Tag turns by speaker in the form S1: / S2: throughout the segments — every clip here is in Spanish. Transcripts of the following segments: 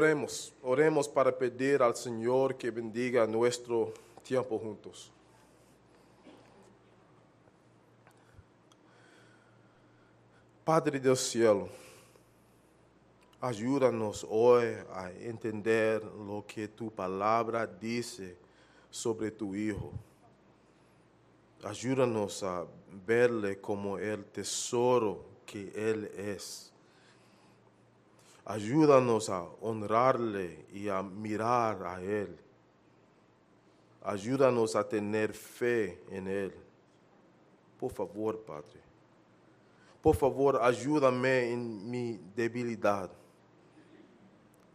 S1: Oremos, oremos para pedir al Señor que bendiga nuestro tiempo juntos. Padre del cielo, ayúdanos hoy a entender lo que tu palabra dice sobre tu Hijo. Ayúdanos a verle como el tesoro que Él es. Ayúdanos a honrarle y a mirar a Él. Ayúdanos a tener fe en Él. Por favor, Padre. Por favor, ayúdame en mi debilidad.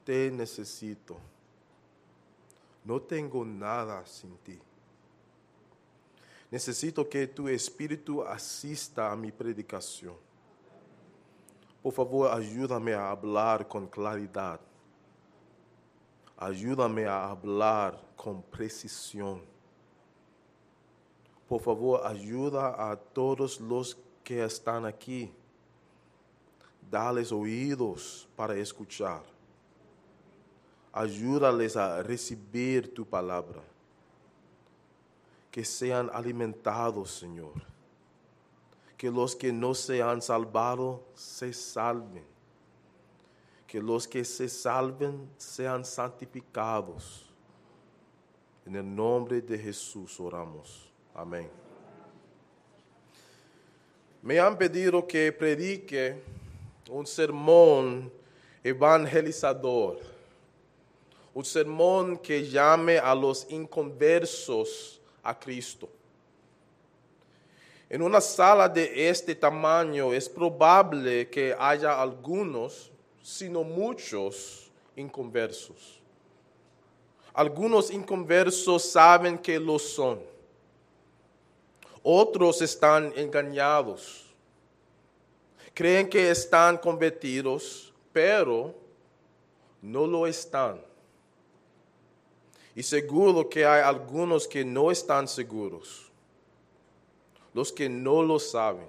S1: Te necesito. No tengo nada sin ti. Necesito que tu espíritu asista a mi predicación. Por favor, ayúdame a hablar con claridad. Ayúdame a hablar con precisión. Por favor, ayuda a todos los que están aquí. Dales oídos para escuchar. Ayúdales a recibir tu palabra. Que sean alimentados, Señor. Que los que no se han salvado se salven. Que los que se salven sean santificados. En el nombre de Jesús oramos. Amén. Me han pedido que predique un sermón evangelizador, un sermón que llame a los inconversos a Cristo. En una sala de este tamaño es probable que haya algunos, sino muchos, inconversos. Algunos inconversos saben que lo son. Otros están engañados. Creen que están convertidos, pero no lo están. Y seguro que hay algunos que no están seguros. Los que no lo saben.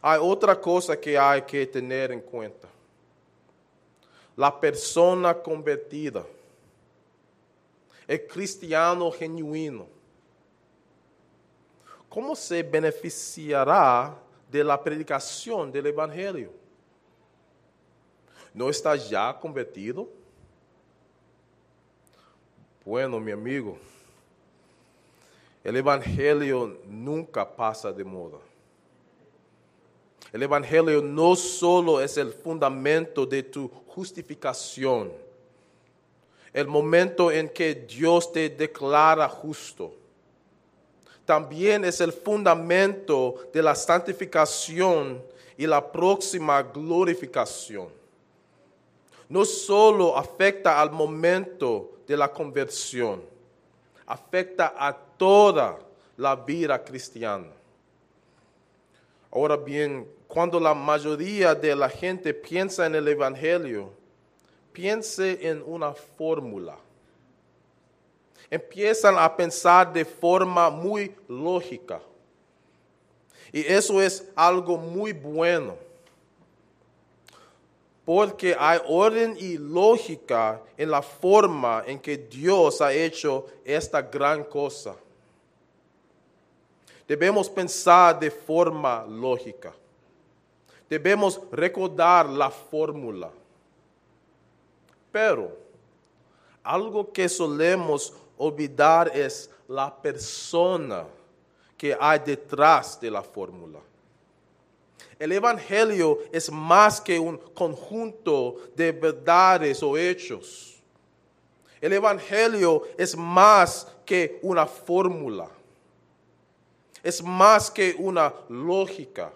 S1: Hay otra cosa que hay que tener en cuenta. La persona convertida. El cristiano genuino ¿cómo se beneficiará de la predicación del Evangelio? ¿No está ya convertido? Bueno, mi amigo, el Evangelio nunca pasa de moda. El Evangelio no solo es el fundamento de tu justificación, el momento en que Dios te declara justo también es el fundamento de la santificación y la próxima glorificación. No solo afecta al momento de la conversión, afecta a toda la vida cristiana. Ahora bien, cuando la mayoría de la gente piensa en el Evangelio, piense en una fórmula empiezan a pensar de forma muy lógica. Y eso es algo muy bueno. Porque hay orden y lógica en la forma en que Dios ha hecho esta gran cosa. Debemos pensar de forma lógica. Debemos recordar la fórmula. Pero algo que solemos olvidar es la persona que hay detrás de la fórmula. El Evangelio es más que un conjunto de verdades o hechos. El Evangelio es más que una fórmula. Es más que una lógica.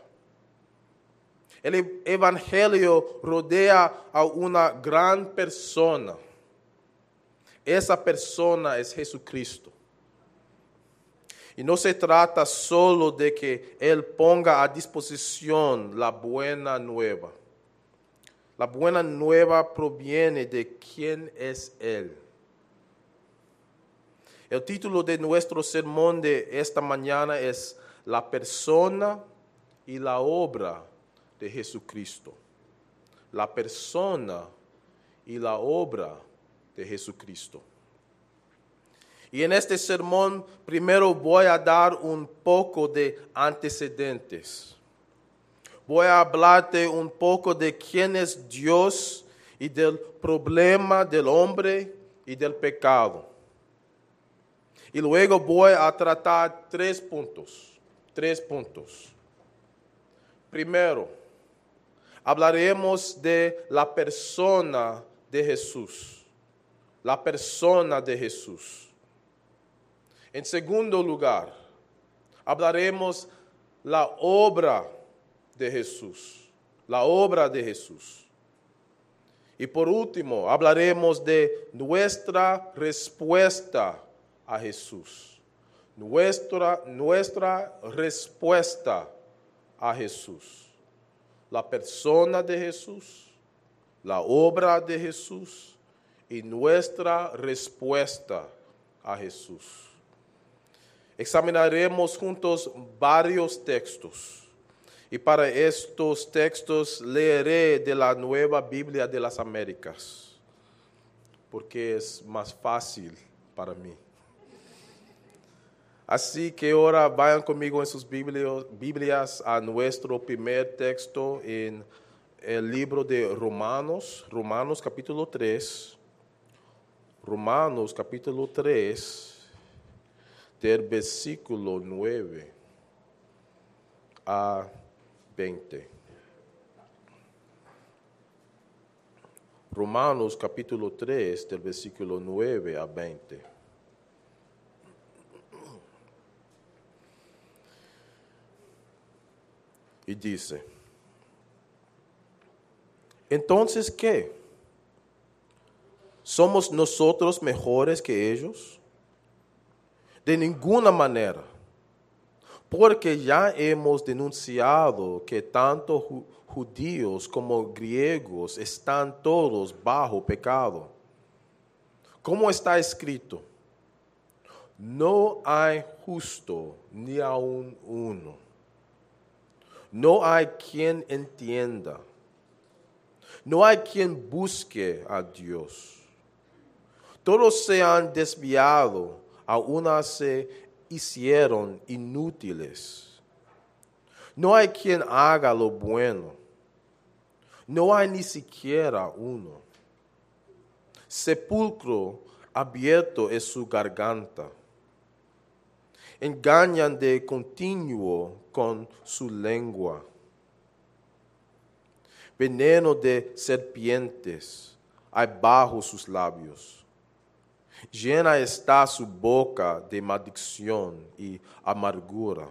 S1: El Evangelio rodea a una gran persona esa persona es Jesucristo. Y no se trata solo de que Él ponga a disposición la buena nueva. La buena nueva proviene de quién es Él. El título de nuestro sermón de esta mañana es La persona y la obra de Jesucristo. La persona y la obra de Jesucristo. Y en este sermón primero voy a dar un poco de antecedentes. Voy a hablarte un poco de quién es Dios y del problema del hombre y del pecado. Y luego voy a tratar tres puntos, tres puntos. Primero, hablaremos de la persona de Jesús, la persona de Jesús. En segundo lugar, hablaremos la obra de Jesús, la obra de Jesús. Y por último, hablaremos de nuestra respuesta a Jesús. Nuestra, nuestra respuesta a Jesús. La persona de Jesús, la obra de Jesús y nuestra respuesta a Jesús examinaremos juntos varios textos. Y para estos textos leeré de la Nueva Biblia de las Américas, porque es más fácil para mí. Así que ahora vayan conmigo en sus Biblias a nuestro primer texto en el libro de Romanos, Romanos capítulo 3. Romanos capítulo 3 del versículo 9 a 20. Romanos capítulo 3, del versículo 9 a 20. Y dice, entonces, ¿qué? ¿Somos nosotros mejores que ellos? De ninguna manera. Porque ya hemos denunciado que tanto judíos como griegos están todos bajo pecado. Como está escrito, no hay justo ni aun uno. No hay quien entienda. No hay quien busque a Dios. Todos se han desviado aún se hicieron inútiles. No hay quien haga lo bueno. No hay ni siquiera uno. Sepulcro abierto es su garganta. Engañan de continuo con su lengua. Veneno de serpientes hay bajo sus labios Llena está su boca de maldición y amargura.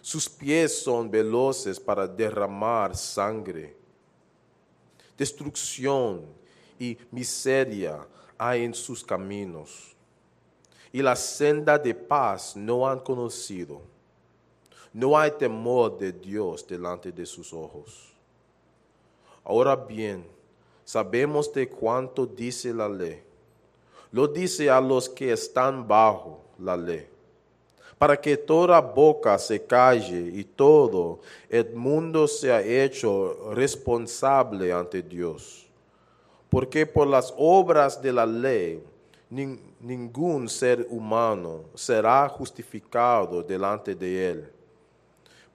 S1: Sus pies son veloces para derramar sangre. Destrucción y miseria hay en sus caminos. Y la senda de paz no han conocido. No hay temor de Dios delante de sus ojos. Ahora bien, sabemos de cuánto dice la ley lo dice a los que están bajo la ley, para que toda boca se calle y todo el mundo sea hecho responsable ante Dios. Porque por las obras de la ley ningún ser humano será justificado delante de él,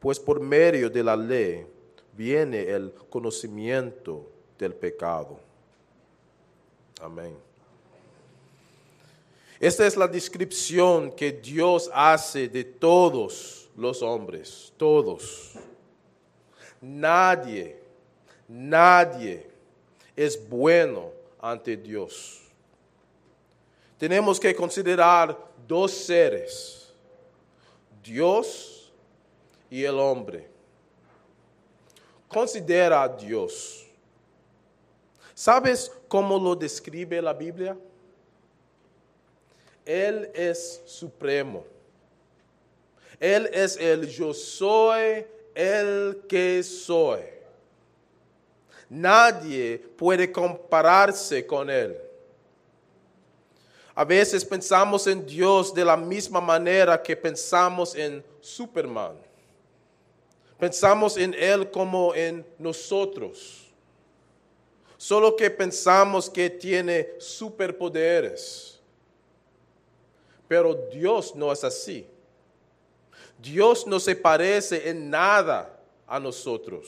S1: pues por medio de la ley viene el conocimiento del pecado. Amén. Esta es la descripción que Dios hace de todos los hombres, todos. Nadie, nadie es bueno ante Dios. Tenemos que considerar dos seres, Dios y el hombre. Considera a Dios. ¿Sabes cómo lo describe la Biblia? Él es supremo. Él es el yo soy el que soy. Nadie puede compararse con Él. A veces pensamos en Dios de la misma manera que pensamos en Superman. Pensamos en Él como en nosotros. solo que pensamos que tiene superpoderes. Pero Dios no es así. Dios no se parece en nada a nosotros.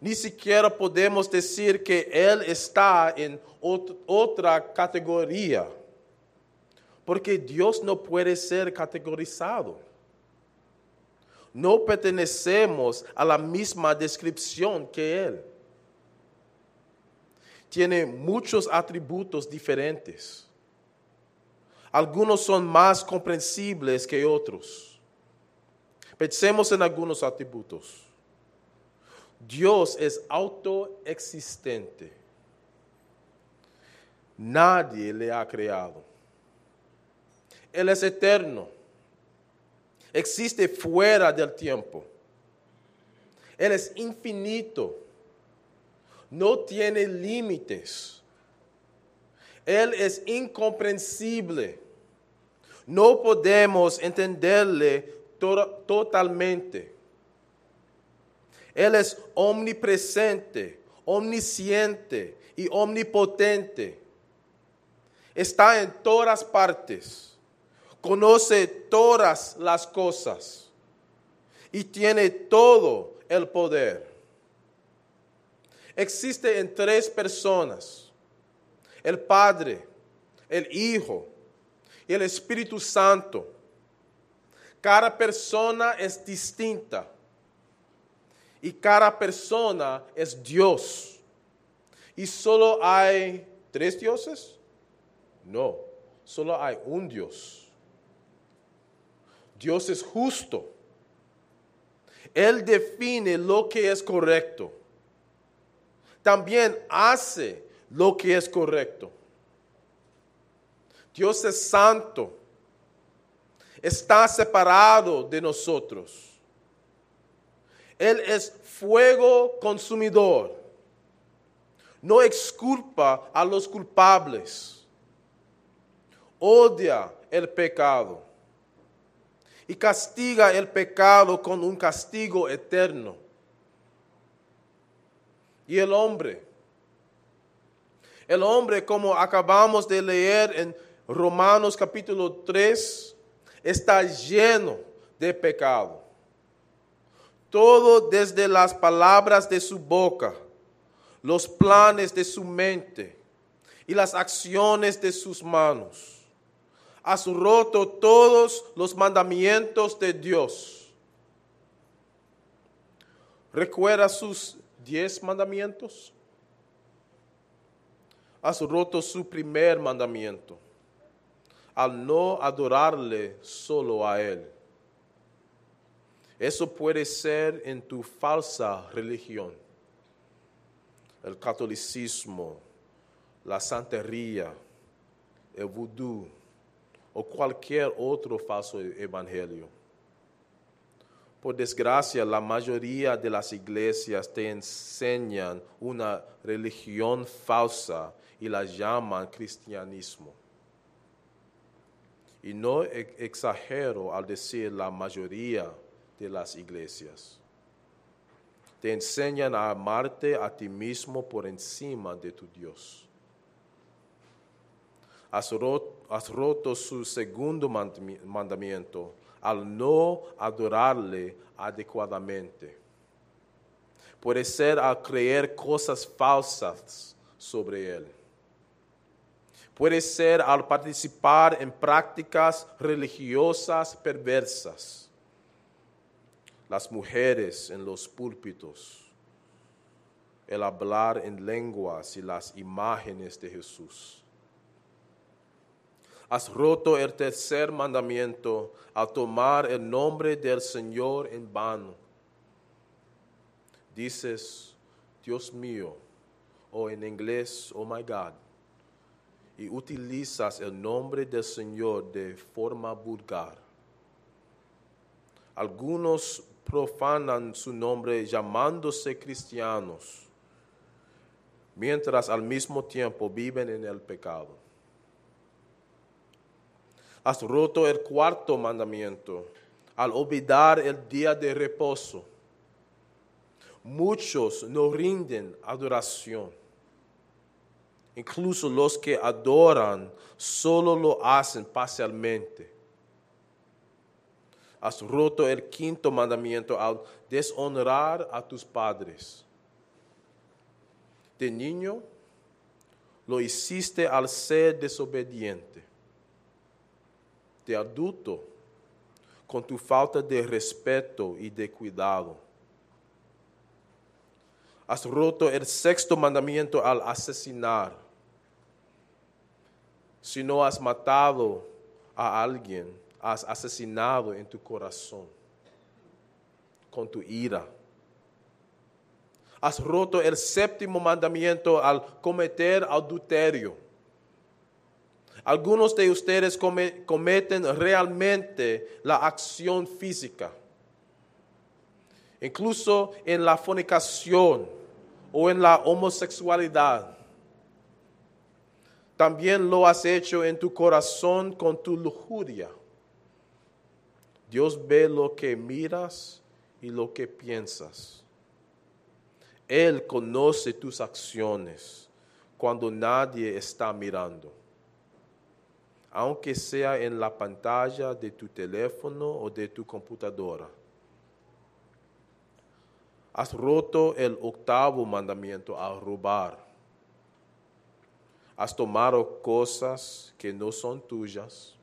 S1: Ni siquiera podemos decir que Él está en otra categoría, porque Dios no puede ser categorizado. No pertenecemos a la misma descripción que Él. Tiene muchos atributos diferentes. Algunos son más comprensibles que otros. Pensemos en algunos atributos. Dios es autoexistente. Nadie le ha creado. Él es eterno. Existe fuera del tiempo. Él es infinito. No tiene límites. Él es incomprensible. No podemos entenderle totalmente. Él es omnipresente, omnisciente y omnipotente. Está en todas partes. Conoce todas las cosas. Y tiene todo el poder. Existe en tres personas. El Padre, el Hijo y el Espíritu Santo cada persona es distinta. Y cada persona es Dios. ¿Y solo hay tres dioses? No, solo hay un Dios. Dios es justo. Él define lo que es correcto. También hace lo que es correcto. Dios es santo está separado de nosotros. Él es fuego consumidor. No exculpa a los culpables. Odia el pecado. Y castiga el pecado con un castigo eterno. Y el hombre. El hombre, como acabamos de leer en Romanos capítulo 3, está lleno de pecado. Todo desde las palabras de su boca, los planes de su mente y las acciones de sus manos. Has roto todos los mandamientos de Dios. ¿Recuerda sus diez mandamientos? Has roto su primer mandamiento al no adorarle solo a Él. Eso puede ser en tu falsa religión, el catolicismo, la santería, el vudú o cualquier otro falso evangelio. Por desgracia, la mayoría de las iglesias te enseñan una religión falsa y la llaman cristianismo. Y no exagero al decir la mayoría de las iglesias. Te enseñan a amarte a ti mismo por encima de tu Dios. Has roto, su segundo mandamiento al no adorarle adecuadamente. Puede ser al creer cosas falsas sobre él puede ser al participar en prácticas religiosas perversas. Las mujeres en los púlpitos, el hablar en lenguas y las imágenes de Jesús. Has roto el tercer mandamiento al tomar el nombre del Señor en vano. Dices, Dios mío, o en inglés, oh my God y utilizas el nombre del Señor de forma vulgar. Algunos profanan su nombre llamándose cristianos, mientras al mismo tiempo viven en el pecado. Has roto el cuarto mandamiento al olvidar el día de reposo. muchos no rinden adoración. Incluso los que adoran solo lo hacen parcialmente. Has roto el quinto mandamiento al deshonrar a tus padres. De niño lo hiciste al ser desobediente. De adulto, con tu falta de respeto y de cuidado. Has roto el sexto mandamiento al asesinar. Si no has matado a alguien, has asesinado en tu corazón con tu ira. Has roto el séptimo mandamiento al cometer adulterio. Algunos de ustedes cometen realmente la acción física, incluso en la fornicación o en la homosexualidad. También lo has hecho en tu corazón con tu lujuria. Dios ve lo que miras y lo que piensas. Él conoce tus acciones cuando nadie está mirando aunque sea en la pantalla de tu teléfono o de tu computadora. Has roto el octavo mandamiento al robar. Has tomado cosas que no son tuyas.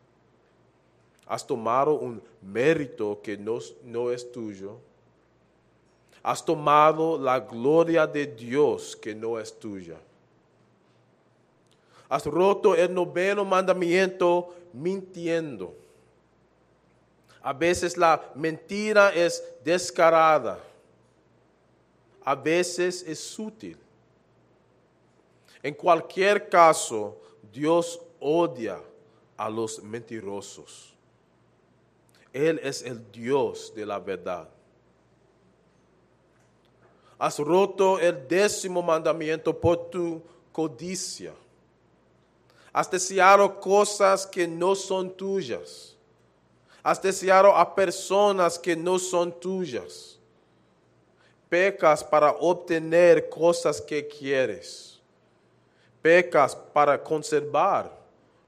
S1: Has tomado un mérito que no, no es tuyo. Has tomado la gloria de Dios que no es tuya Has roto el noveno mandamiento mintiendo. A veces la mentira es descarada. A veces es sutil. En cualquier caso, Dios odia a los mentirosos. Él es el Dios de la verdad. Has roto el décimo mandamiento por tu codicia. Has deseado cosas que no son tuyas. Has deseado a personas que no son tuyas. Pecas para obtener cosas que quieres. Pecas para conservar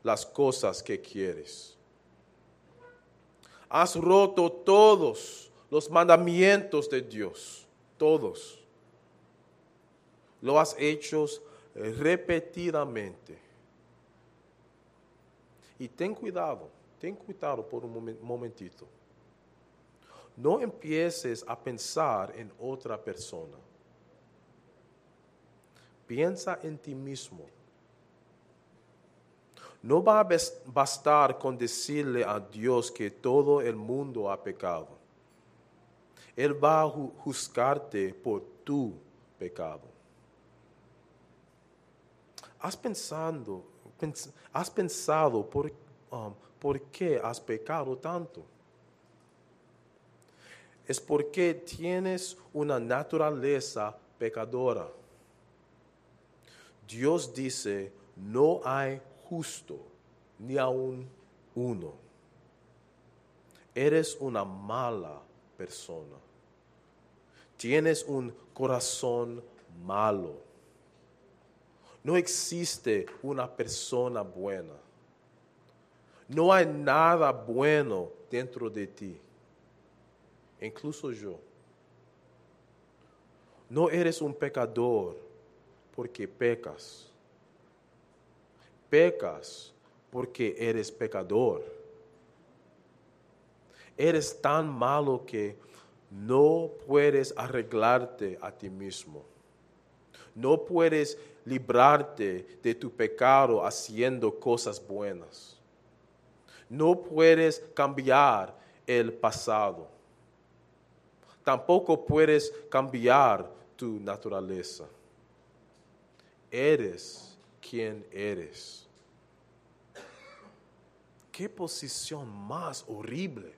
S1: las cosas que quieres. Has roto todos los mandamientos de Dios. Todos. Lo has hecho repetidamente y ten cuidado, ten cuidado por un momentito. No empieces a pensar en otra persona. Piensa en ti mismo. No va a bastar con decirle a Dios que todo el mundo ha pecado. Él va a juzgarte por tu pecado. Has pensado ¿Has pensado por, um, por qué has pecado tanto? Es porque tienes una naturaleza pecadora. Dios dice, no hay justo ni aún uno. Eres una mala persona. Tienes un corazón malo no existe una persona buena. No hay nada bueno dentro de ti, incluso yo. No eres un pecador porque pecas. Pecas porque eres pecador. Eres tan malo que no puedes arreglarte a ti mismo. No puedes librarte de tu pecado haciendo cosas buenas. No puedes cambiar el pasado. Tampoco puedes cambiar tu naturaleza. Eres quien eres. Qué posición más horrible.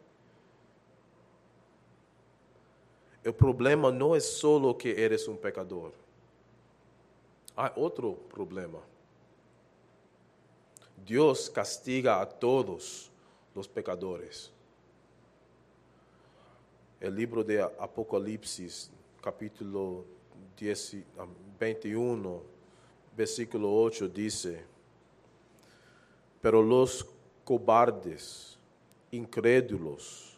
S1: El problema no es solo que eres un pecador hay otro problema. Dios castiga a todos los pecadores. El libro de Apocalipsis, capítulo 10 ah, 21, versículo 8 dice, pero los cobardes, incrédulos,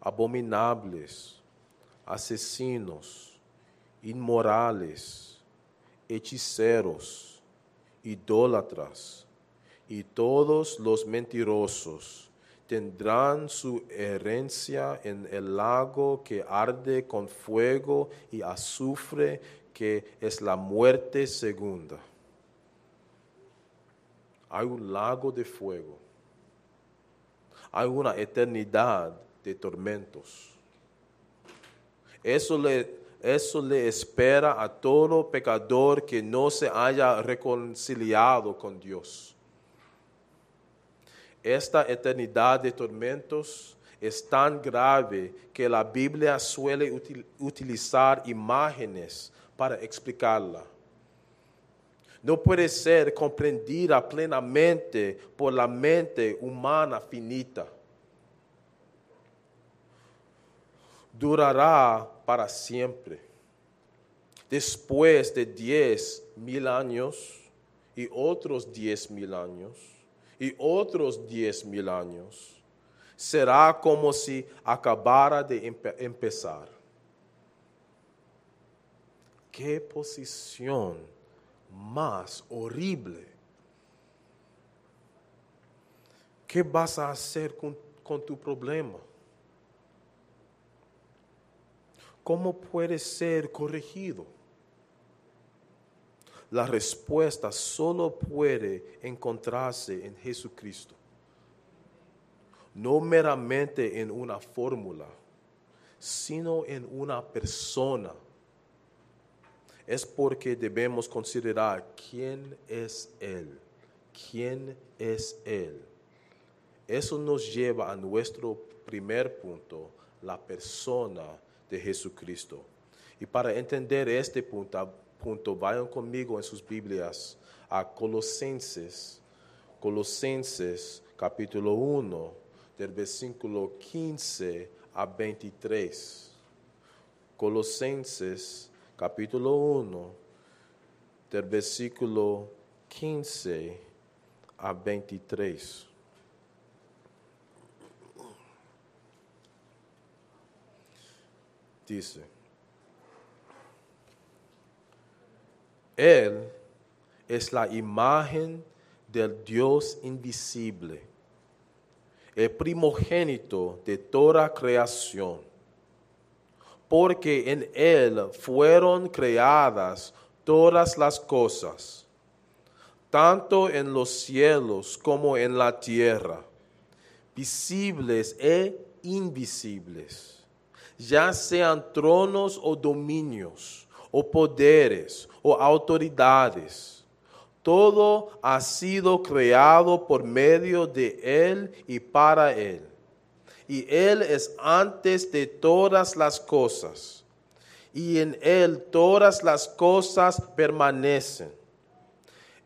S1: abominables, asesinos, inmorales, hechiceros, idólatras y todos los mentirosos tendrán su herencia en el lago que arde con fuego y azufre, que es la muerte segunda. Hay un lago de fuego. Hay una eternidad de tormentos. Eso le, eso le espera a todo pecador que no se haya reconciliado con Dios. Esta eternidad de tormentos es tan grave que la Biblia suele util- utilizar imágenes para explicarla. No puede ser comprendida plenamente por la mente humana finita. Durará para siempre. Después de diez mil años y otros diez mil años y otros diez mil años, será como si acabara de empe- empezar. Qué posición más horrible. ¿Qué vas a hacer con, tu problema? ¿Cómo puede ser corregido? La respuesta solo puede encontrarse en Jesucristo. No meramente en una fórmula, sino en una persona. Es porque debemos considerar quién es Él. ¿Quién es Él? Eso nos lleva a nuestro primer punto, la persona de Jesucristo. Y para entender este punto, vayan conmigo en sus Biblias a Colosenses, Colosenses capítulo 1, del versículo 15 a 23. Colosenses capítulo 1, del versículo 15 a 23. Dice, Él es la imagen del Dios invisible, el primogénito de toda creación, porque en Él fueron creadas todas las cosas, tanto en los cielos como en la tierra, visibles e invisibles ya sean tronos o dominios, o poderes, o autoridades. Todo ha sido creado por medio de Él y para Él. Y Él es antes de todas las cosas. Y en Él todas las cosas permanecen.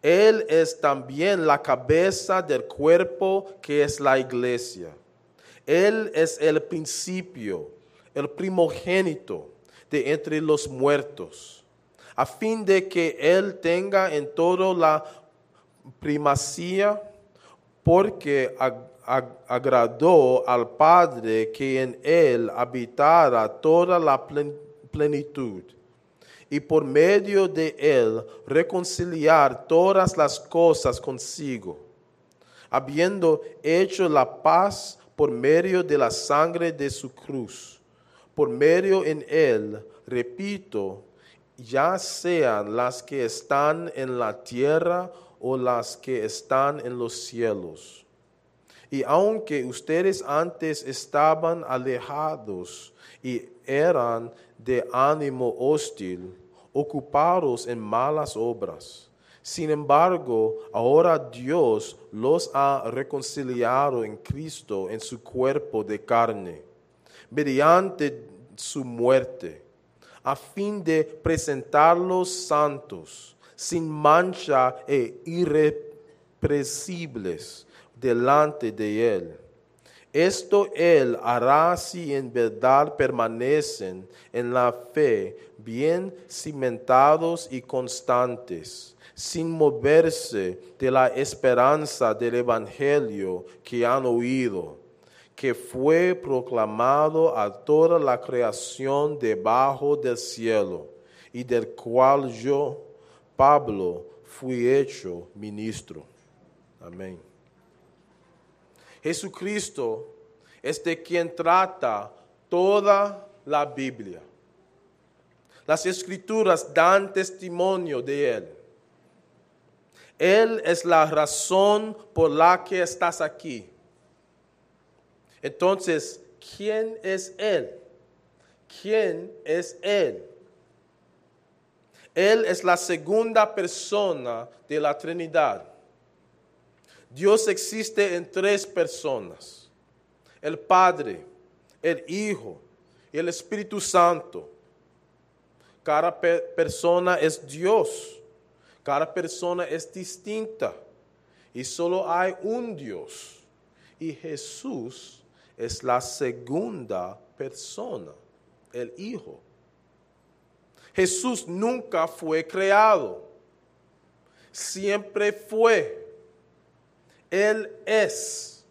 S1: Él es también la cabeza del cuerpo que es la iglesia. Él es el principio el primogénito de entre los muertos, a fin de que Él tenga en todo la primacía, porque agradó al Padre que en Él habitara toda la plen- plenitud, y por medio de Él reconciliar todas las cosas consigo, habiendo hecho la paz por medio de la sangre de su cruz por medio en él, repito, ya sean las que están en la tierra o las que están en los cielos. Y aunque ustedes antes estaban alejados y eran de ánimo hostil, ocupados en malas obras, sin embargo, ahora Dios los ha reconciliado en Cristo en su cuerpo de carne mediante su muerte, a fin de presentarlos santos, sin mancha e irrepresibles delante de Él. Esto Él hará si en verdad permanecen en la fe, bien cimentados y constantes, sin moverse de la esperanza del Evangelio que han oído, que fue proclamado a toda la creación debajo del cielo, y del cual yo, Pablo, fui hecho ministro. Amén. Jesucristo es de quien trata toda la Biblia. Las escrituras dan testimonio de Él. Él es la razón por la que estás aquí. Entonces, ¿quién es Él? ¿Quién es Él? Él es la segunda persona de la Trinidad. Dios existe en tres personas. El Padre, el Hijo y el Espíritu Santo. Cada persona es Dios. Cada persona es distinta. Y solo hay un Dios. Y Jesús es la segunda persona, el Hijo. Jesús nunca fue creado. Siempre fue él es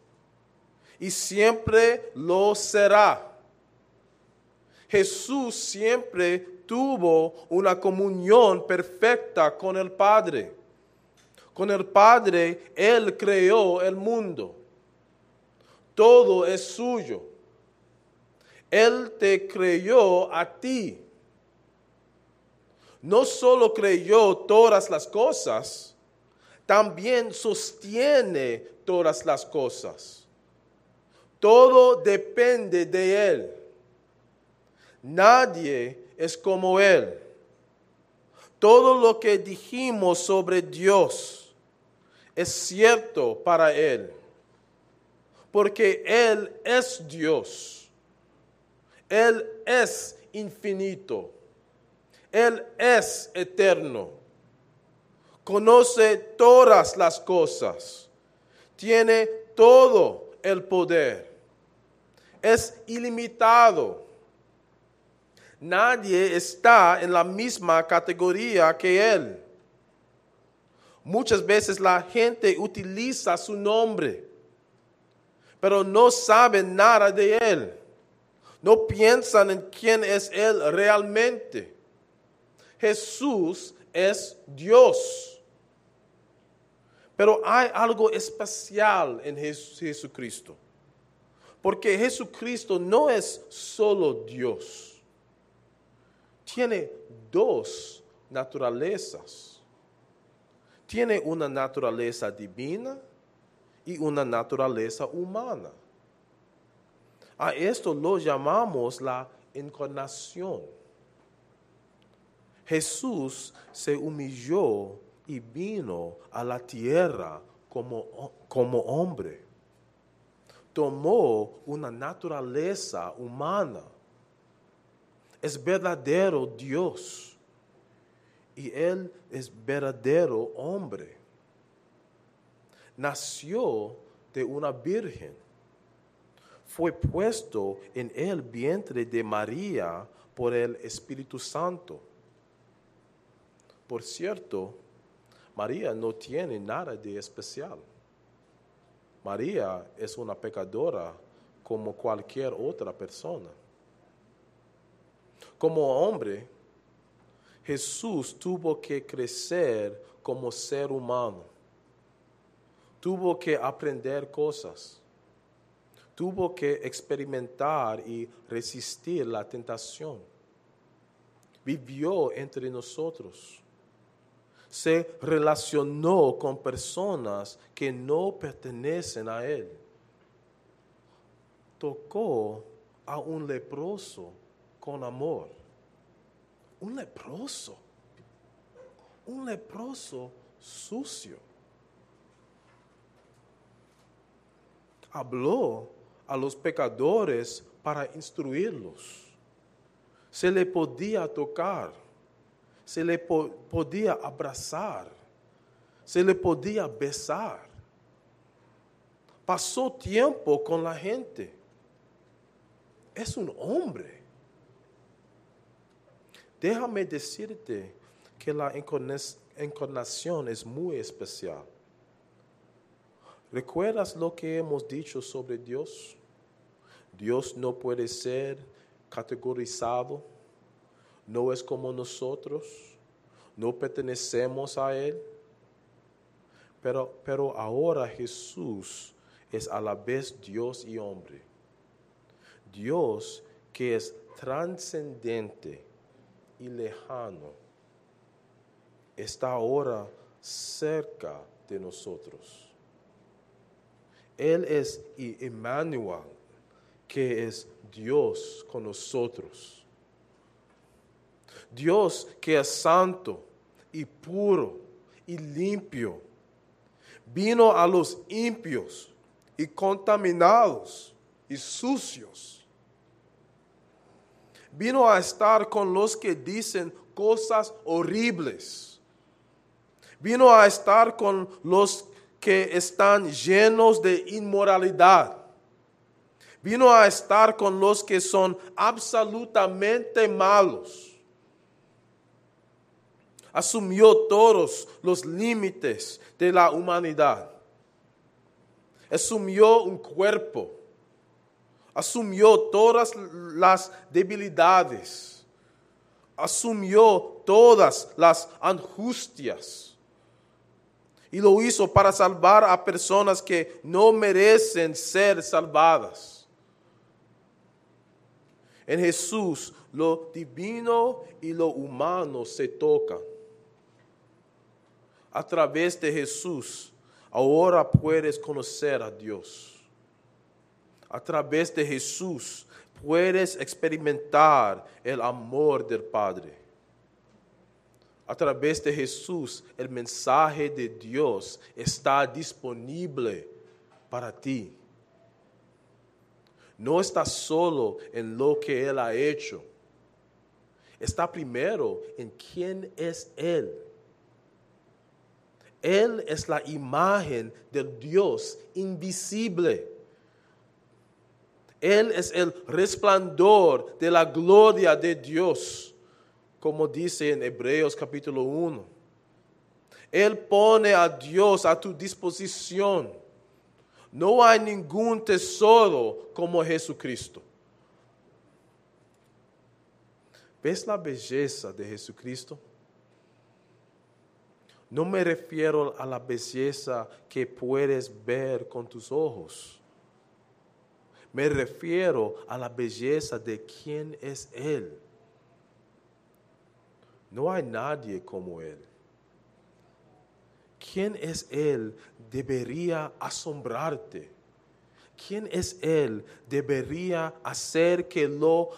S1: y siempre lo será. Jesús siempre tuvo una comunión perfecta con el Padre. Con el Padre, Él creó el mundo. Todo es suyo. Él te creyó a ti. No solo creyó todas las cosas, también sostiene todas las cosas. Todo depende de Él. Nadie es como Él. Todo lo que dijimos sobre Dios es cierto para Él. Porque Él es Dios. Él es infinito. Él es eterno conoce todas las cosas, tiene todo el poder, es ilimitado. Nadie está en la misma categoría que Él. Muchas veces la gente utiliza su nombre, pero no saben nada de Él. No piensan en quién es Él realmente. Jesús es Dios. Pero hay algo especial en Jesucristo. Porque Jesucristo no es solo Dios. Tiene dos naturalezas. Tiene una naturaleza divina y una naturaleza humana. A esto lo llamamos la encarnación. Jesús se humilló y vino a la tierra como, como hombre. Tomó una naturaleza humana. Es verdadero Dios. Y Él es verdadero hombre. Nació de una virgen. Fue puesto en el vientre de María por el Espíritu Santo. Por cierto, María no tiene nada de especial. María es una pecadora como cualquier otra persona. Como hombre, Jesús tuvo que crecer como ser humano. Tuvo que aprender cosas. Tuvo que experimentar y resistir la tentación. Vivió entre nosotros se relacionó con personas que no pertenecen a Él. Tocó a un leproso con amor. Un leproso. Un leproso sucio. Habló a los pecadores para instruirlos. Se le podía tocar se le podía abrazar, se le podía besar. pasó tiempo con la gente. Es un hombre. Déjame decirte que la encarnación es muy especial. ¿Recuerdas lo que hemos dicho sobre Dios? Dios no puede ser categorizado, no es como nosotros, no pertenecemos a Él. Pero, pero ahora Jesús es a la vez Dios y hombre. Dios que es trascendente y lejano, está ahora cerca de nosotros. Él es Emmanuel, que es Dios con nosotros. Dios que es santo y puro y limpio, vino a los impios y contaminados y sucios. Vino a estar con los que dicen cosas horribles. Vino a estar con los que están llenos de inmoralidad. Vino a estar con los que son absolutamente malos. Asumió todos los límites de la humanidad. Asumió un cuerpo. Asumió todas las debilidades. Asumió todas las angustias y lo hizo para salvar a personas que no merecen ser salvadas. En Jesús lo divino y lo humano se tocan. A través de Jesús ahora puedes conocer a Dios. A través de Jesús puedes experimentar el amor del Padre a través de Jesús, el mensaje de Dios está disponible para ti. No está solo en lo que Él ha hecho. Está primero en quién es Él. Él es la imagen del Dios invisible. Él es el resplandor de la gloria de Dios como dice en Hebreos capítulo 1. Él pone a Dios a tu disposición. No hay ningún tesoro como Jesucristo. ¿Ves la belleza de Jesucristo? No me refiero a la belleza que puedes ver con tus ojos. Me refiero a la belleza de quién es Él. No hay nadie como Él. ¿Quién es Él? Debería asombrarte. ¿Quién es Él? Debería hacer que lo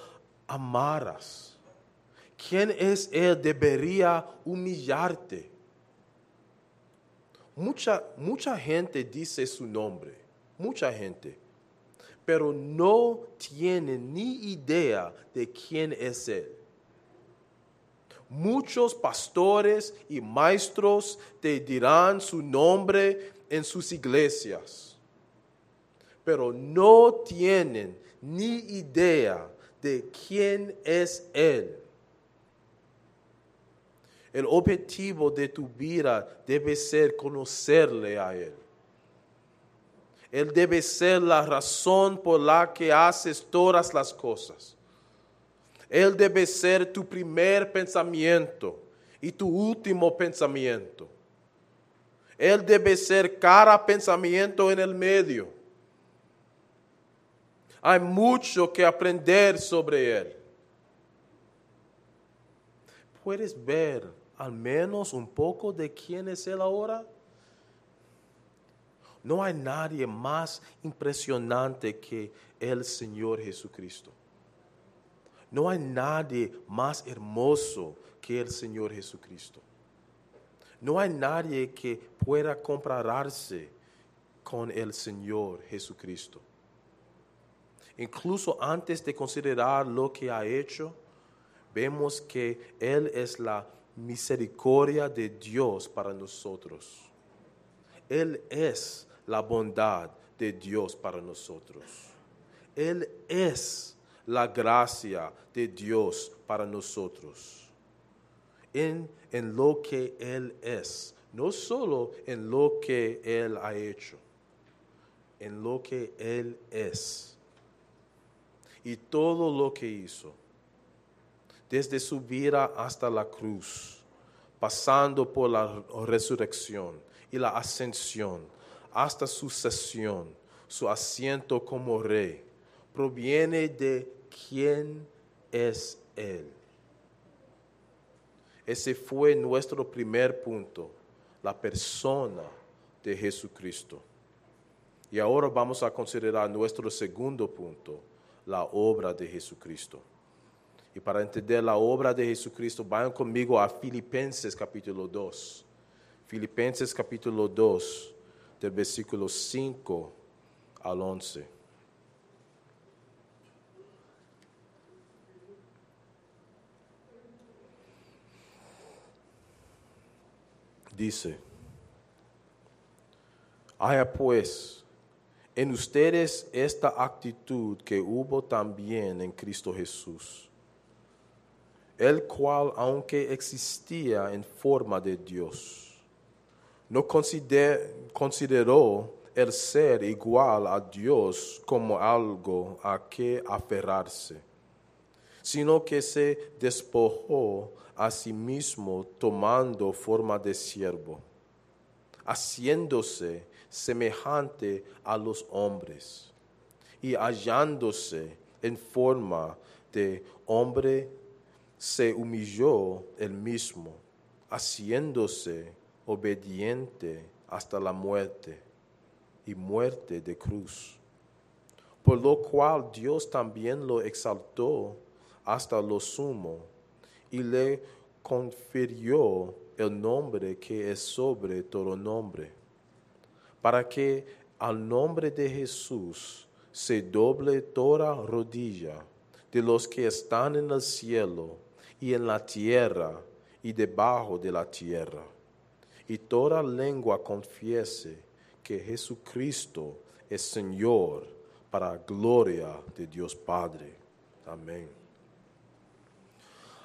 S1: amaras. ¿Quién es Él? Debería humillarte. Mucha, mucha gente dice su nombre, mucha gente, pero no tiene ni idea de quién es Él. Muchos pastores y maestros te dirán su nombre en sus iglesias, pero no tienen ni idea de quién es Él. El objetivo de tu vida debe ser conocerle a Él. Él debe ser la razón por la que haces todas las cosas. Él debe ser tu primer pensamiento y tu último pensamiento. Él debe ser cada pensamiento en el medio. Hay mucho que aprender sobre Él. ¿Puedes ver al menos un poco de quién es Él ahora? No hay nadie más impresionante que el Señor Jesucristo. No hay nadie más hermoso que el Señor Jesucristo. No hay nadie que pueda compararse con el Señor Jesucristo. Incluso antes de considerar lo que ha hecho, vemos que Él es la misericordia de Dios para nosotros. Él es la bondad de Dios para nosotros. Él es la gracia de Dios para nosotros. En, en lo que Él es, no solo en lo que Él ha hecho, en lo que Él es. Y todo lo que hizo, desde su vida hasta la cruz, pasando por la resurrección y la ascensión, hasta su sesión, su asiento como rey, proviene de quién es Él. Ese fue nuestro primer punto, la persona de Jesucristo. Y ahora vamos a considerar nuestro segundo punto, la obra de Jesucristo. Y para entender la obra de Jesucristo, vayan conmigo a Filipenses capítulo 2. Filipenses capítulo 2, del versículo 5 al 11. Dice, haya pues en ustedes esta actitud que hubo también en Cristo Jesús, el cual, aunque existía en forma de Dios, no consideró el ser igual a Dios como algo a que aferrarse, sino que se despojó a sí mismo tomando forma de siervo, haciéndose semejante a los hombres y hallándose en forma de hombre, se humilló él mismo, haciéndose obediente hasta la muerte y muerte de cruz. Por lo cual Dios también lo exaltó hasta lo sumo y le confirió el nombre que es sobre todo nombre, para que al nombre de Jesús se doble toda rodilla de los que están en el cielo y en la tierra y debajo de la tierra, y toda lengua confiese que Jesucristo es Señor para gloria de Dios Padre. Amén.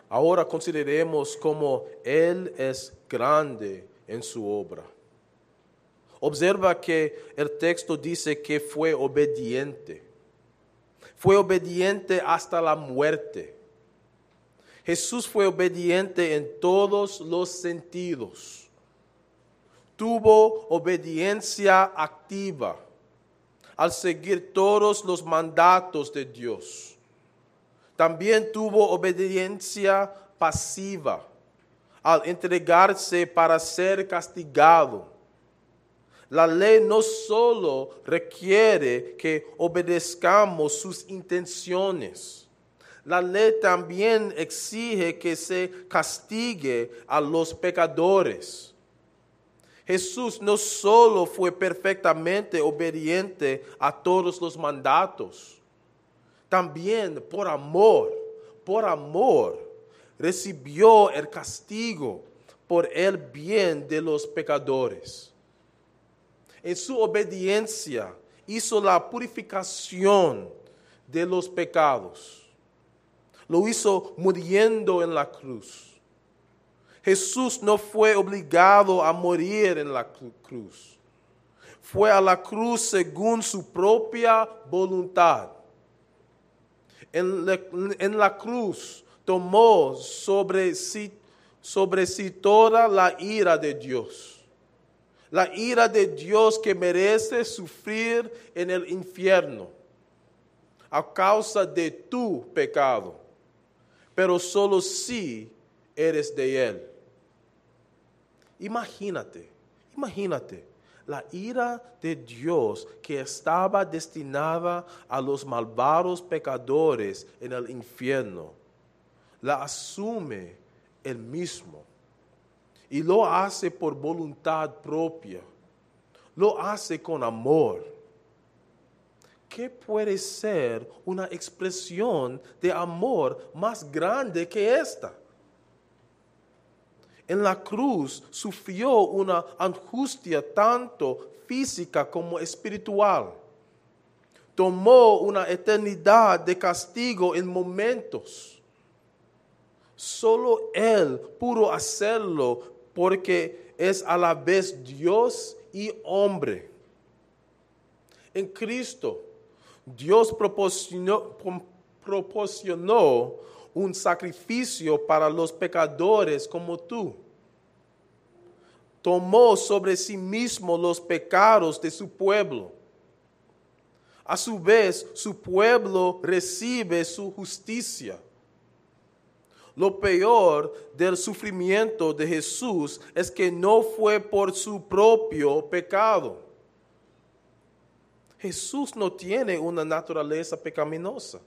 S1: Ahora consideremos cómo Él es grande en su obra. Observa que el texto dice que fue obediente. Fue obediente hasta la muerte. Jesús fue obediente en todos los sentidos. Tuvo obediencia activa al seguir todos los mandatos de Dios también tuvo obediencia pasiva al entregarse para ser castigado. La ley no solo requiere que obedezcamos sus intenciones, la ley también exige que se castigue a los pecadores. Jesús no solo fue perfectamente obediente a todos los mandatos, también por amor, por amor, recibió el castigo por el bien de los pecadores. En su obediencia hizo la purificación de los pecados. Lo hizo muriendo en la cruz. Jesús no fue obligado a morir en la cruz. Fue a la cruz según su propia voluntad en la, cruz tomó sobre sí, sobre sí toda la ira de Dios. La ira de Dios que merece sufrir en el infierno a causa de tu pecado, pero solo si eres de Él. Imagínate, imagínate la ira de Dios que estaba destinada a los malvados pecadores en el infierno, la asume él mismo y lo hace por voluntad propia, lo hace con amor. ¿Qué puede ser una expresión de amor más grande que esta? en la cruz sufrió una angustia tanto física como espiritual. Tomó una eternidad de castigo en momentos. Solo Él pudo hacerlo porque es a la vez Dios y hombre. En Cristo, Dios proporcionó, proporcionó un sacrificio para los pecadores como tú. Tomó sobre sí mismo los pecados de su pueblo. A su vez, su pueblo recibe su justicia. Lo peor del sufrimiento de Jesús es que no fue por su propio pecado. Jesús no tiene una naturaleza pecaminosa.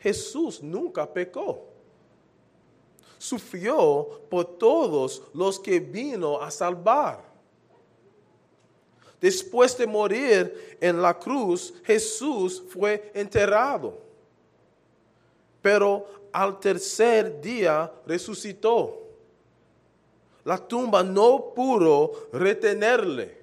S1: Jesús nunca pecó. Sufrió por todos los que vino a salvar. Después de morir en la cruz, Jesús fue enterrado. Pero al tercer día resucitó. La tumba no pudo retenerle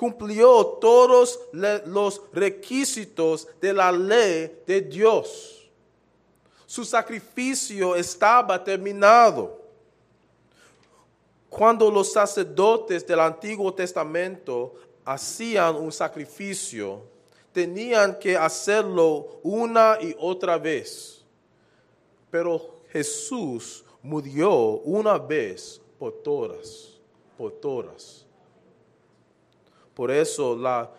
S1: cumplió todos los requisitos de la ley de Dios. Su sacrificio estaba terminado. Cuando los sacerdotes del Antiguo Testamento hacían un sacrificio, tenían que hacerlo una y otra vez. Pero Jesús murió una vez por todas, por todas. Por eso la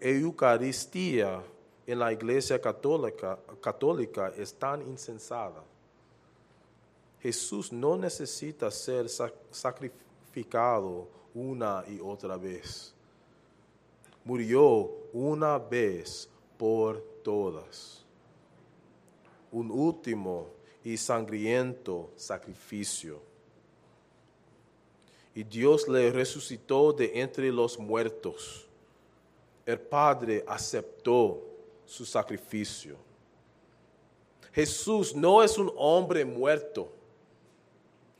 S1: Eucaristía en la Iglesia católica, es tan insensada. Jesús no necesita ser sacrificado una y otra vez. Murió una vez por todas. Un último y sangriento sacrificio y Dios le resucitó de entre los muertos. El Padre aceptó su sacrificio. Jesús no es un hombre muerto,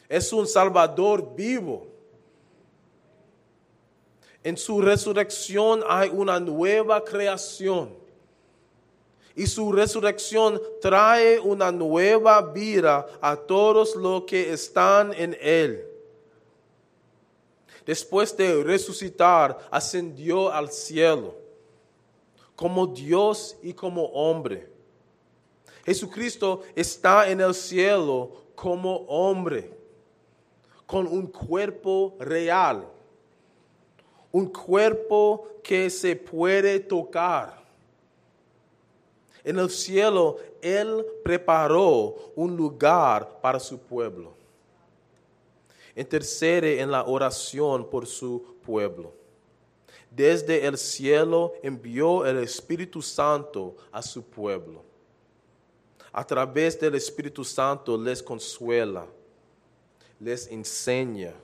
S1: es un Salvador vivo. En su resurrección hay una nueva creación. Y su resurrección trae una nueva vida a todos los que están en él después de resucitar, ascendió al cielo como Dios y como hombre. Jesucristo está en el cielo como hombre, con un cuerpo real, un cuerpo que se puede tocar. En el cielo Él preparó un lugar para su pueblo intercede en la oración por su pueblo. Desde el cielo envió el Espíritu Santo a su pueblo. A través del Espíritu Santo les consuela, les enseña,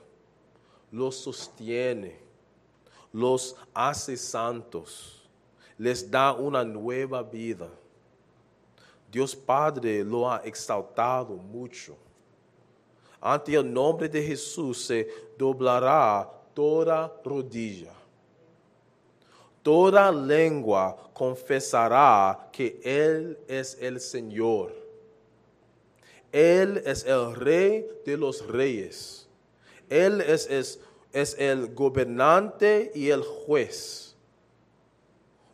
S1: los sostiene, los hace santos, les da una nueva vida. Dios Padre lo ha exaltado mucho ante el nombre de Jesús se doblará toda rodilla. Toda lengua confesará que Él es el Señor. Él es el Rey de los Reyes. Él es, es, es el gobernante y el juez.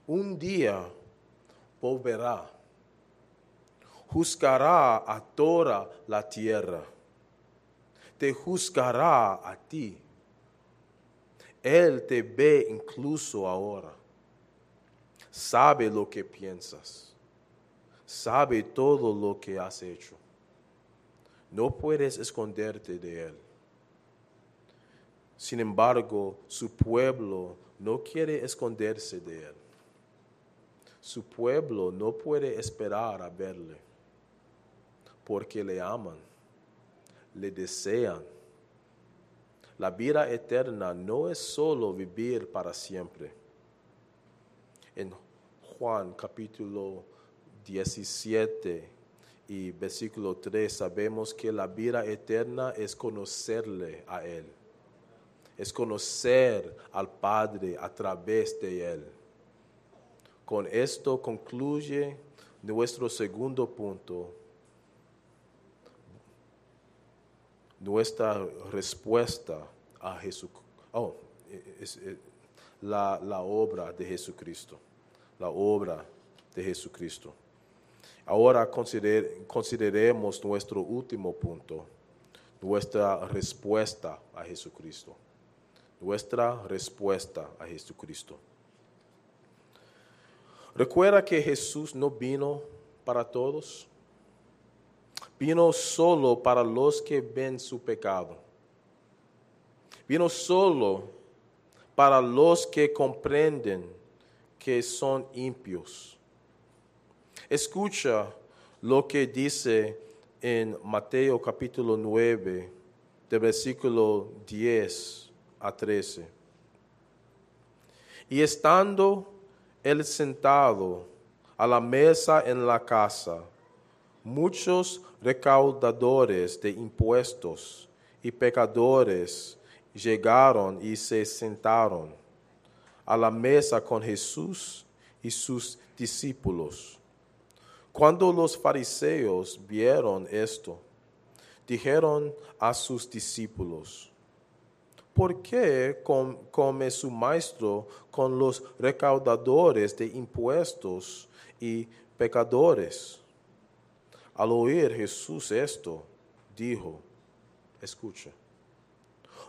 S1: Un día volverá, juzgará a toda la tierra te juzgará a ti. Él te ve incluso ahora. Sabe lo que piensas. Sabe todo lo que has hecho. No puedes esconderte de Él. Sin embargo, su pueblo no quiere esconderse de Él. Su pueblo no puede esperar a verle porque le aman le desean. La vida eterna no es solo vivir para siempre. En Juan capítulo 17 y versículo 3 sabemos que la vida eterna es conocerle a Él, es conocer al Padre a través de Él. Con esto concluye nuestro segundo punto, nuestra respuesta a Jesucristo. Oh, es, la, la obra de Jesucristo, la obra de Jesucristo. Ahora consider, consideremos nuestro último punto, nuestra respuesta a Jesucristo. Nuestra respuesta a Jesucristo. Recuerda que Jesús no vino para todos, vino solo para los que ven su pecado. Vino solo para los que comprenden que son impios. Escucha lo que dice en Mateo capítulo 9, de versículo 10 a 13. Y estando él sentado a la mesa en la casa, muchos recaudadores de impuestos y pecadores llegaron y se sentaron a la mesa con Jesús y sus discípulos. Cuando los fariseos vieron esto, dijeron a sus discípulos, ¿por qué come su maestro con los recaudadores de impuestos y pecadores? Al oír Jesús esto, dijo, escucha,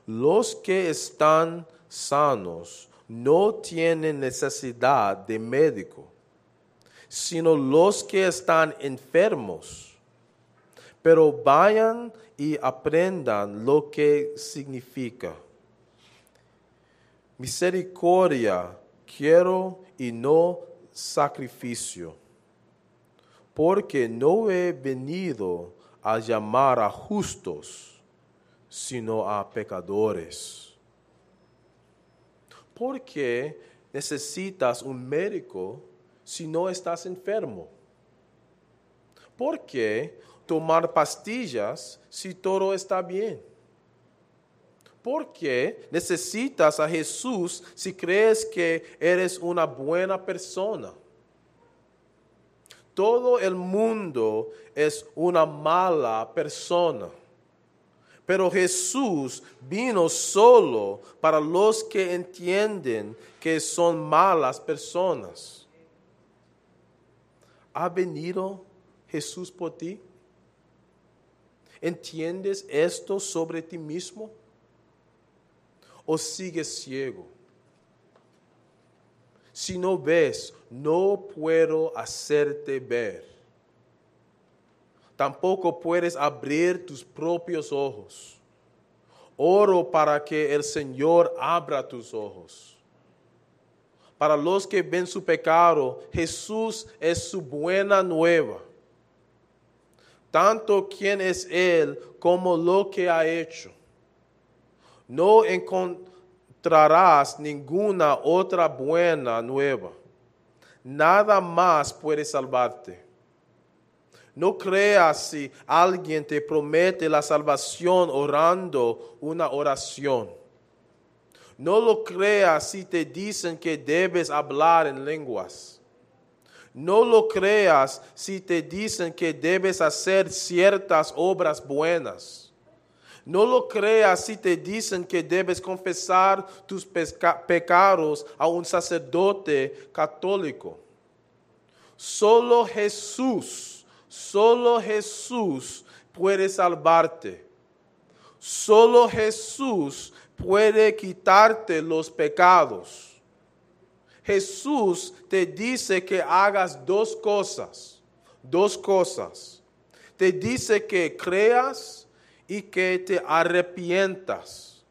S1: los que están sanos no tienen necesidad de médico sino los que están enfermos. Pero vayan y aprendan lo que significa. Misericordia quiero y no sacrificio, porque no he venido a llamar a justos, sino a pecadores. Porque necesitas un médico si no estás enfermo? ¿Por qué tomar pastillas si todo está bien? ¿Por qué necesitas a Jesús si crees que eres una buena persona? Todo el mundo es una mala persona. Pero Jesús vino solo para los que entienden que son malas personas. ¿Ha venido Jesús por ti? ¿Entiendes esto sobre ti mismo? ¿O sigues ciego? Si no ves, no puedo hacerte ver. Tampoco puedes abrir tus propios ojos. Oro para que el Señor abra tus ojos para los que ven su pecado, Jesús es su buena nueva. Tanto quien es Él como lo que ha hecho. No encontrarás ninguna otra buena nueva. Nada más puede salvarte. No creas si alguien te promete la salvación orando una oración. No lo creas si te dicen que debes hablar en lenguas. No lo creas si te dicen que debes hacer ciertas obras buenas. No lo creas si te dicen que debes confesar tus pecados a un sacerdote católico. Solo Jesús, solo Jesús puede salvarte. Solo Jesús puede quitarte los pecados. Jesús te dice que hagas dos cosas, dos cosas. Te dice que creas y que te arrepientas.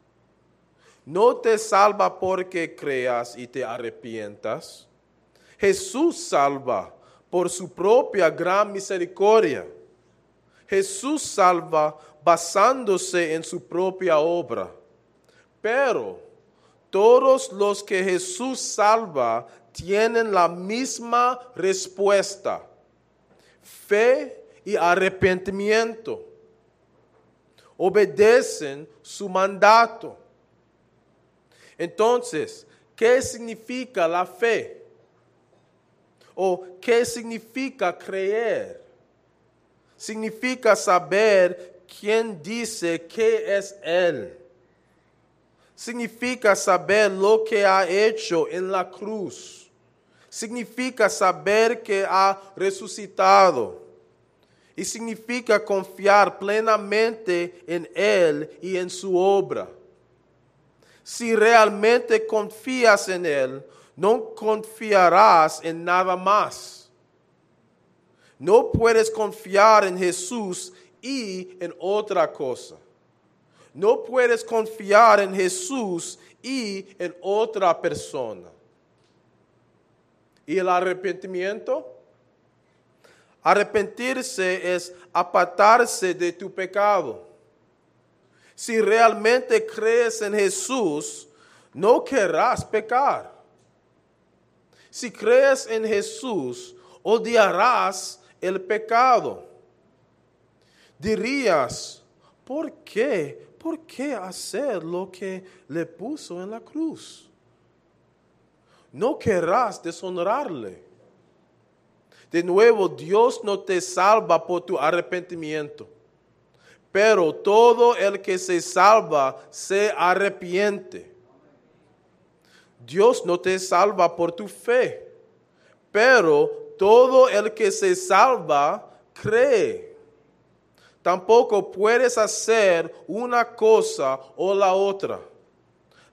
S1: No te salva porque creas y te arrepientas. Jesús salva por su propia gran misericordia. Jesús salva basándose en su propia obra. Pero todos los que Jesús salva tienen la misma respuesta, fe y arrepentimiento. Obedecen su mandato. Entonces, ¿qué significa la fe? ¿O qué significa creer? Significa saber quién dice que es Él. Significa saber lo que ha hecho en la cruz. Significa saber que ha resucitado. Y significa confiar plenamente en Él y en su obra. Si realmente confías en Él, no confiarás en nada más. No puedes confiar en Jesús y en otra cosa. No puedes confiar en Jesús y en otra persona. ¿Y el arrepentimiento? Arrepentirse es apartarse de tu pecado. Si realmente crees en Jesús, no querrás pecar. Si crees en Jesús, odiarás el pecado. Dirías, ¿por qué? ¿Por qué hacer lo que le puso en la cruz? No querrás deshonrarle. De nuevo, Dios no te salva por tu arrepentimiento, pero todo el que se salva se arrepiente. Dios no te salva por tu fe, pero todo el que se salva cree. Tampoco puedes hacer una cosa o la otra.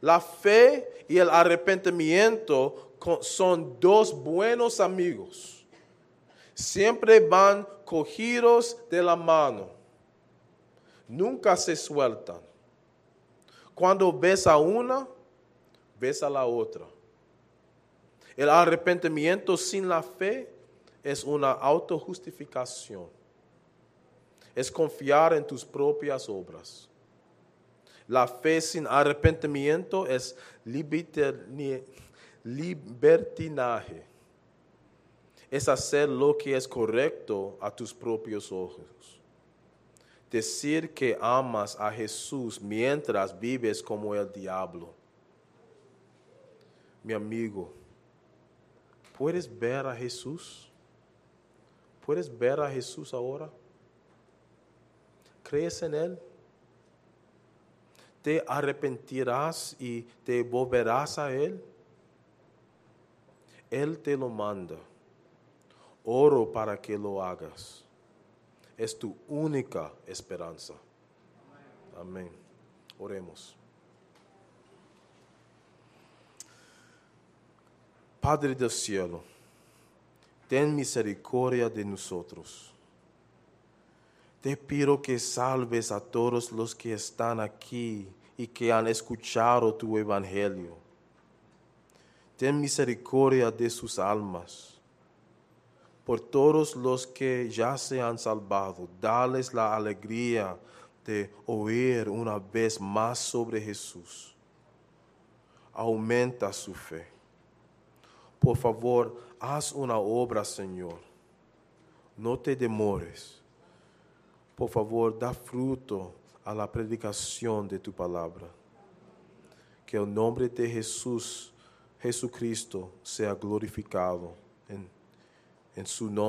S1: La fe y el arrepentimiento son dos buenos amigos. Siempre van cogidos de la mano. Nunca se sueltan. Cuando ves a una, ves a la otra. El arrepentimiento sin la fe es una autojustificación. Es confiar en tus propias obras. La fe sin arrepentimiento es libertinaje. Es hacer lo que es correcto a tus propios ojos. Decir que amas a Jesús mientras vives como el diablo mi amigo, ¿puedes ver a Jesús? ¿Puedes ver a Jesús ahora? ¿Crees en Él? ¿Te arrepentirás y te volverás a Él? Él te lo manda. Oro para que lo hagas. Es tu única esperanza. Amén. Oremos. Padre del cielo, ten misericordia de nosotros. Te pido que salves a todos los que están aquí y que han escuchado tu evangelio. Ten misericordia de sus almas. Por todos los que ya se han salvado, dales la alegría de oír una vez más sobre Jesús. Aumenta su fe. Por favor, haz una obra, Señor. No te demores. Por favor, da fruto a la predicación de tu palabra. Que el nombre de Jesús, Jesucristo, sea glorificado en, en su nombre.